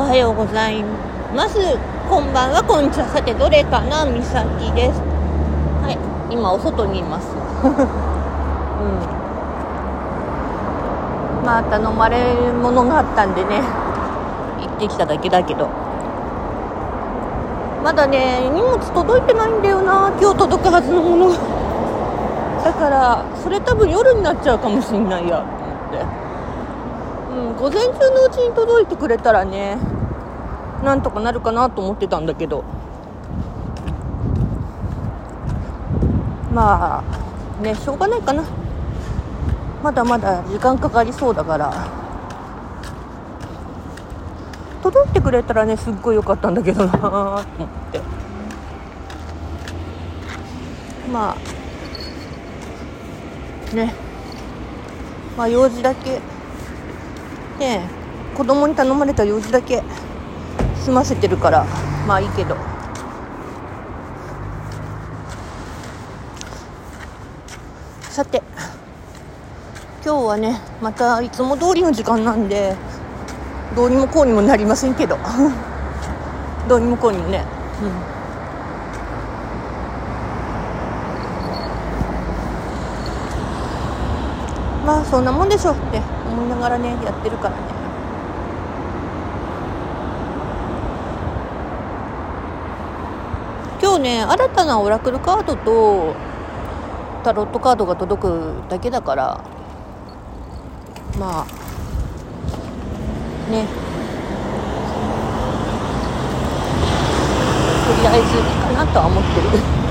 はようございます。こんばんは。こんにちは。さてどれかな？みさきです。はい。今お外にいます。うん。また飲まれるものがあったんでね。行ってきただけだけど。まだね荷物届いてないんだよな。今日届くはずのものが。だからそれ多分夜になっちゃうかもしんないや。と思ってうん午前中のうちに届いてくれたらねなんとかなるかなと思ってたんだけど。まあねしょうがないかな。まだまだ時間かかりそうだから。届いてくれたらねすっごい良かったんだけどなと思って。まあね。まあ用事だけね子供に頼まれた用事だけ済ませてるからまあいいけど。さて今日はねまたいつも通りの時間なんでどうにもこうにもなりませんけど。どうにもこうにもね。うん。まあそんなもんでしょうって。思いながらねやってるからね。今日ね新たなオラクルカードとタロットカードが届くだけだからまあね。とりあえずいいかなとは思ってる。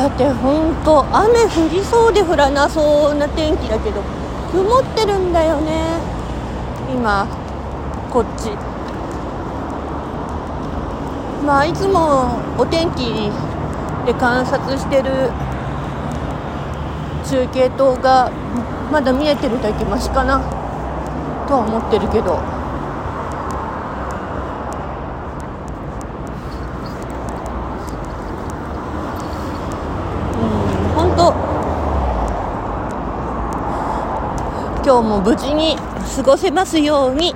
さて本当雨降りそうで降らなそうな天気だけど曇ってるんだよね。今こっち。まあいつもお天気で観察してる中継塔がまだ見えてるだけマシかなとは思ってるけどうん本当今日も無事に過ごせますように。